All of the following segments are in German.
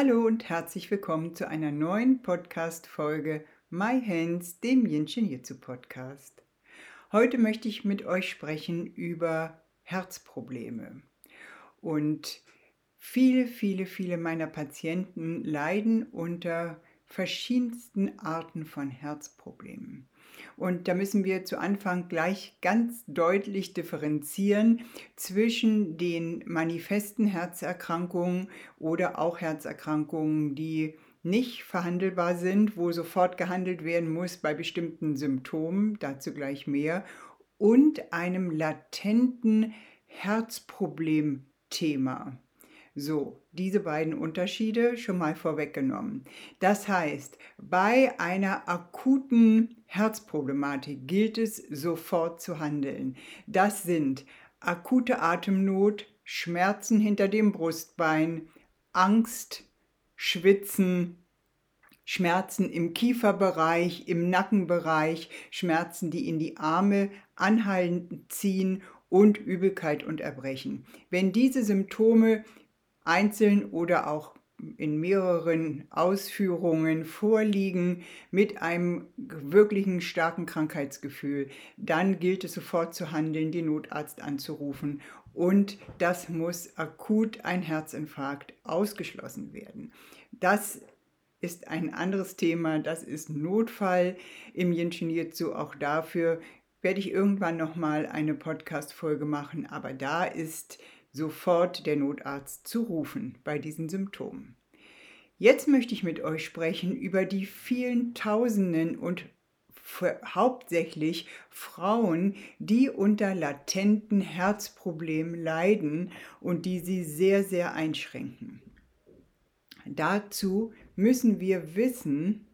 Hallo und herzlich willkommen zu einer neuen Podcast-Folge My Hands, dem Yinshin Jitsu Podcast. Heute möchte ich mit euch sprechen über Herzprobleme. Und viele, viele, viele meiner Patienten leiden unter verschiedensten Arten von Herzproblemen. Und da müssen wir zu Anfang gleich ganz deutlich differenzieren zwischen den manifesten Herzerkrankungen oder auch Herzerkrankungen, die nicht verhandelbar sind, wo sofort gehandelt werden muss bei bestimmten Symptomen, dazu gleich mehr, und einem latenten Herzproblemthema. So, diese beiden Unterschiede schon mal vorweggenommen. Das heißt, bei einer akuten Herzproblematik gilt es sofort zu handeln. Das sind akute Atemnot, Schmerzen hinter dem Brustbein, Angst, Schwitzen, Schmerzen im Kieferbereich, im Nackenbereich, Schmerzen, die in die Arme anhalten ziehen und Übelkeit und Erbrechen. Wenn diese Symptome einzeln oder auch in mehreren Ausführungen vorliegen mit einem wirklichen starken Krankheitsgefühl, dann gilt es sofort zu handeln, den Notarzt anzurufen und das muss akut ein Herzinfarkt ausgeschlossen werden. Das ist ein anderes Thema, das ist Notfall im Jinshin Jitsu. Auch dafür werde ich irgendwann nochmal eine Podcast-Folge machen, aber da ist sofort der Notarzt zu rufen bei diesen Symptomen. Jetzt möchte ich mit euch sprechen über die vielen Tausenden und hauptsächlich Frauen, die unter latenten Herzproblemen leiden und die sie sehr, sehr einschränken. Dazu müssen wir wissen,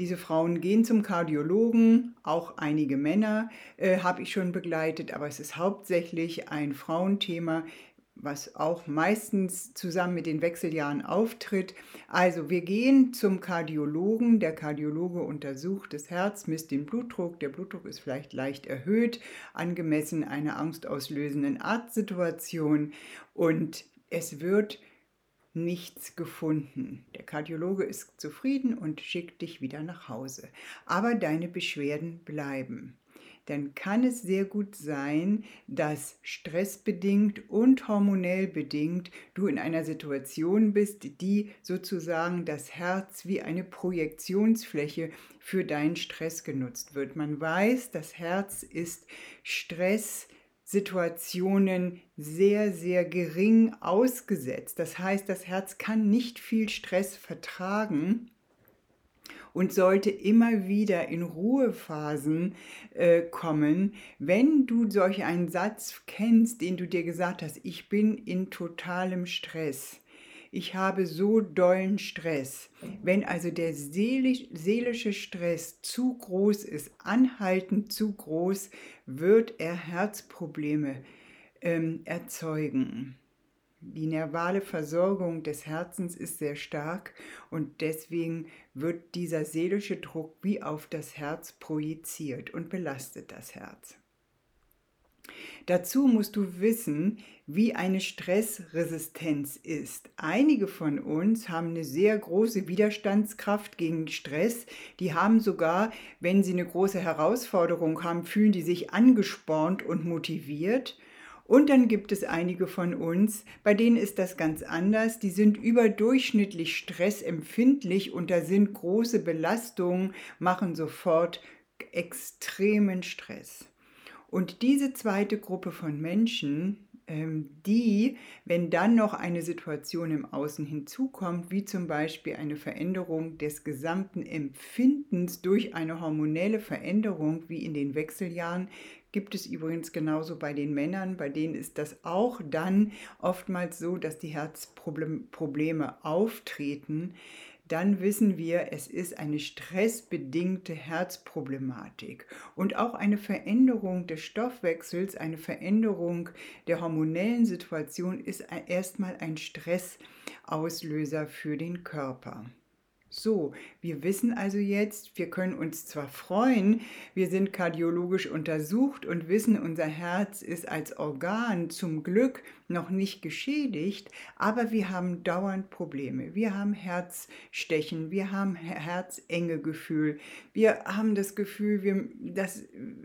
diese Frauen gehen zum Kardiologen, auch einige Männer äh, habe ich schon begleitet, aber es ist hauptsächlich ein Frauenthema, was auch meistens zusammen mit den Wechseljahren auftritt. Also wir gehen zum Kardiologen, der Kardiologe untersucht das Herz, misst den Blutdruck, der Blutdruck ist vielleicht leicht erhöht, angemessen einer angstauslösenden Arztsituation. Und es wird nichts gefunden. Der Kardiologe ist zufrieden und schickt dich wieder nach Hause. Aber deine Beschwerden bleiben. Dann kann es sehr gut sein, dass stressbedingt und hormonell bedingt du in einer Situation bist, die sozusagen das Herz wie eine Projektionsfläche für deinen Stress genutzt wird. Man weiß, das Herz ist Stress Situationen sehr, sehr gering ausgesetzt. Das heißt, das Herz kann nicht viel Stress vertragen und sollte immer wieder in Ruhephasen äh, kommen. Wenn du solch einen Satz kennst, den du dir gesagt hast, ich bin in totalem Stress, ich habe so dollen Stress. Wenn also der seelische Stress zu groß ist, anhaltend zu groß, wird er Herzprobleme ähm, erzeugen. Die nervale Versorgung des Herzens ist sehr stark und deswegen wird dieser seelische Druck wie auf das Herz projiziert und belastet das Herz. Dazu musst du wissen, wie eine Stressresistenz ist. Einige von uns haben eine sehr große Widerstandskraft gegen Stress. Die haben sogar, wenn sie eine große Herausforderung haben, fühlen die sich angespornt und motiviert. Und dann gibt es einige von uns, bei denen ist das ganz anders. Die sind überdurchschnittlich stressempfindlich und da sind große Belastungen, machen sofort extremen Stress. Und diese zweite Gruppe von Menschen, ähm, die, wenn dann noch eine Situation im Außen hinzukommt, wie zum Beispiel eine Veränderung des gesamten Empfindens durch eine hormonelle Veränderung wie in den Wechseljahren, gibt es übrigens genauso bei den Männern, bei denen ist das auch dann oftmals so, dass die Herzprobleme auftreten, dann wissen wir, es ist eine stressbedingte Herzproblematik und auch eine Veränderung des Stoffwechsels, eine Veränderung der hormonellen Situation ist erstmal ein Stressauslöser für den Körper. So, wir wissen also jetzt, wir können uns zwar freuen, wir sind kardiologisch untersucht und wissen, unser Herz ist als Organ zum Glück noch nicht geschädigt, aber wir haben dauernd Probleme. Wir haben Herzstechen, wir haben Herzengegefühl, wir haben das Gefühl, wir, dass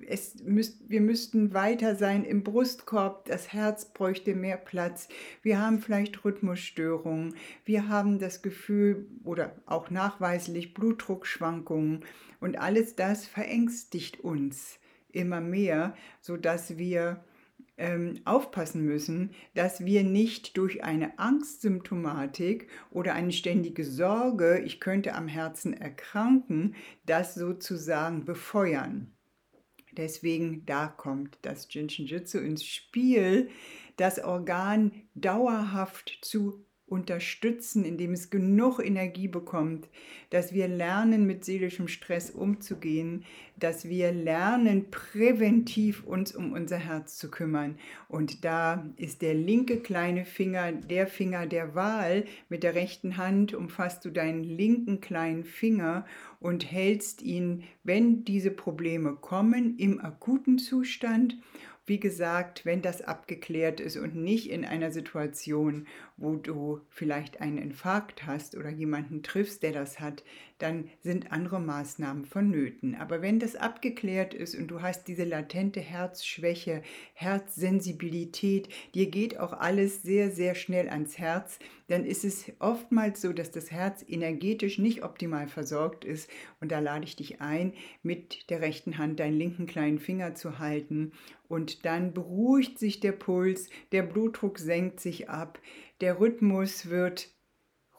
es müsst, wir müssten weiter sein im Brustkorb, das Herz bräuchte mehr Platz, wir haben vielleicht Rhythmusstörungen, wir haben das Gefühl oder auch nachweislich Blutdruckschwankungen und alles das verängstigt uns immer mehr, sodass wir ähm, aufpassen müssen, dass wir nicht durch eine Angstsymptomatik oder eine ständige Sorge, ich könnte am Herzen erkranken, das sozusagen befeuern. Deswegen da kommt das Jinshin Jitsu ins Spiel, das Organ dauerhaft zu unterstützen, indem es genug Energie bekommt, dass wir lernen, mit seelischem Stress umzugehen, dass wir lernen, präventiv uns um unser Herz zu kümmern. Und da ist der linke kleine Finger der Finger der Wahl. Mit der rechten Hand umfasst du deinen linken kleinen Finger und hältst ihn, wenn diese Probleme kommen, im akuten Zustand wie gesagt, wenn das abgeklärt ist und nicht in einer Situation, wo du vielleicht einen Infarkt hast oder jemanden triffst, der das hat, dann sind andere Maßnahmen vonnöten. Aber wenn das abgeklärt ist und du hast diese latente Herzschwäche, Herzsensibilität, dir geht auch alles sehr, sehr schnell ans Herz, dann ist es oftmals so, dass das Herz energetisch nicht optimal versorgt ist. Und da lade ich dich ein, mit der rechten Hand deinen linken kleinen Finger zu halten. Und dann beruhigt sich der Puls, der Blutdruck senkt sich ab, der Rhythmus wird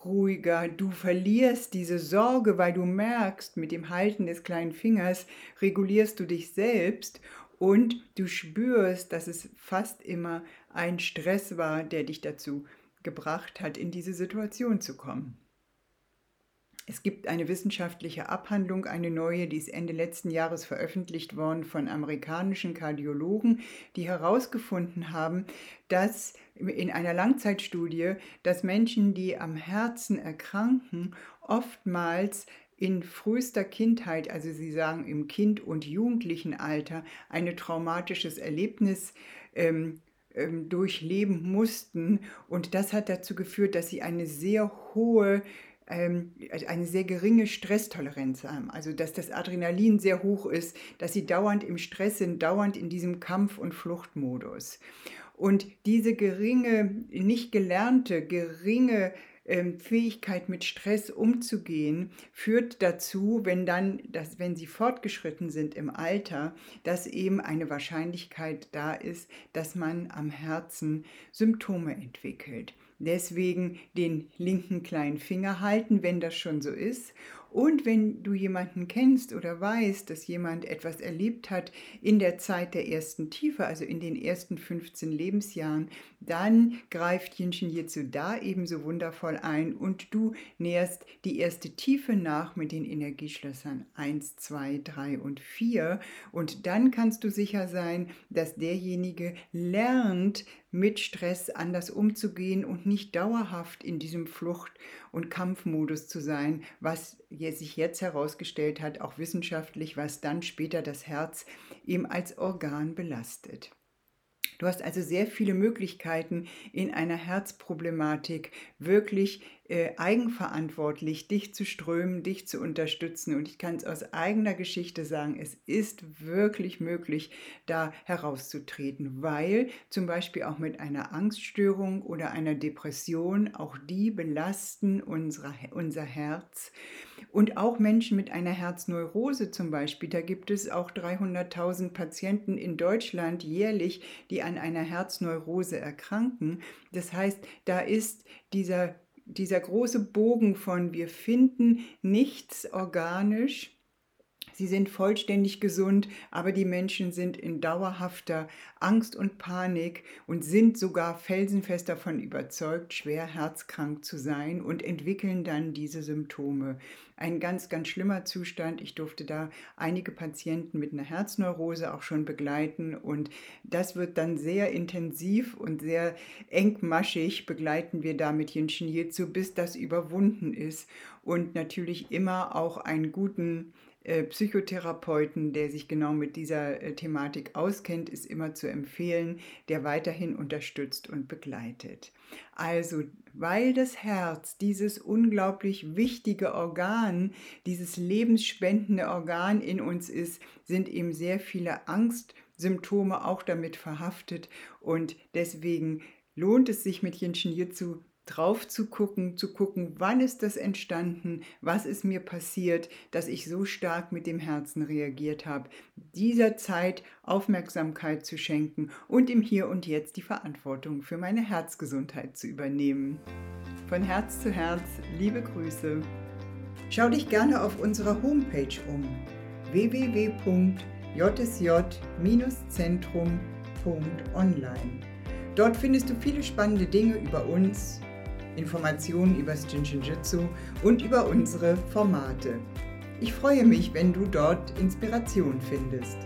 ruhiger, du verlierst diese Sorge, weil du merkst, mit dem Halten des kleinen Fingers regulierst du dich selbst und du spürst, dass es fast immer ein Stress war, der dich dazu gebracht hat, in diese Situation zu kommen. Es gibt eine wissenschaftliche Abhandlung, eine neue, die ist Ende letzten Jahres veröffentlicht worden von amerikanischen Kardiologen, die herausgefunden haben, dass in einer Langzeitstudie, dass Menschen, die am Herzen erkranken, oftmals in frühester Kindheit, also Sie sagen im Kind- und Jugendlichenalter, ein traumatisches Erlebnis ähm, ähm, durchleben mussten. Und das hat dazu geführt, dass sie eine sehr hohe eine sehr geringe Stresstoleranz haben. Also dass das Adrenalin sehr hoch ist, dass sie dauernd im Stress sind, dauernd in diesem Kampf- und Fluchtmodus. Und diese geringe, nicht gelernte, geringe ähm, Fähigkeit mit Stress umzugehen, führt dazu, wenn dann, dass, wenn sie fortgeschritten sind im Alter, dass eben eine Wahrscheinlichkeit da ist, dass man am Herzen Symptome entwickelt. Deswegen den linken kleinen Finger halten, wenn das schon so ist. Und wenn du jemanden kennst oder weißt, dass jemand etwas erlebt hat in der Zeit der ersten Tiefe, also in den ersten 15 Lebensjahren, dann greift Jinshin Jitsu da ebenso wundervoll ein und du näherst die erste Tiefe nach mit den Energieschlössern 1, 2, 3 und 4 und dann kannst du sicher sein, dass derjenige lernt, mit Stress anders umzugehen und nicht dauerhaft in diesem Flucht- und Kampfmodus zu sein, was sich jetzt herausgestellt hat, auch wissenschaftlich, was dann später das Herz eben als Organ belastet. Du hast also sehr viele Möglichkeiten in einer Herzproblematik wirklich äh, eigenverantwortlich dich zu strömen, dich zu unterstützen. Und ich kann es aus eigener Geschichte sagen, es ist wirklich möglich, da herauszutreten, weil zum Beispiel auch mit einer Angststörung oder einer Depression, auch die belasten unsere, unser Herz. Und auch Menschen mit einer Herzneurose zum Beispiel, da gibt es auch 300.000 Patienten in Deutschland jährlich, die an einer Herzneurose erkranken. Das heißt, da ist dieser dieser große Bogen von wir finden nichts organisch, Sie sind vollständig gesund, aber die Menschen sind in dauerhafter Angst und Panik und sind sogar felsenfest davon überzeugt, schwer herzkrank zu sein und entwickeln dann diese Symptome. Ein ganz, ganz schlimmer Zustand. Ich durfte da einige Patienten mit einer Herzneurose auch schon begleiten und das wird dann sehr intensiv und sehr engmaschig begleiten wir da mit Jinshin Jitsu, bis das überwunden ist und natürlich immer auch einen guten Psychotherapeuten, der sich genau mit dieser äh, Thematik auskennt, ist immer zu empfehlen, der weiterhin unterstützt und begleitet. Also, weil das Herz dieses unglaublich wichtige Organ, dieses lebensspendende Organ in uns ist, sind eben sehr viele Angstsymptome auch damit verhaftet und deswegen lohnt es sich mit Jinshin Jitsu drauf zu gucken, zu gucken, wann ist das entstanden, was ist mir passiert, dass ich so stark mit dem Herzen reagiert habe, dieser Zeit Aufmerksamkeit zu schenken und im Hier und Jetzt die Verantwortung für meine Herzgesundheit zu übernehmen. Von Herz zu Herz, liebe Grüße. Schau dich gerne auf unserer Homepage um www.jsj-zentrum.online. Dort findest du viele spannende Dinge über uns, Informationen über das Jinshinjutsu und über unsere Formate. Ich freue mich, wenn du dort Inspiration findest.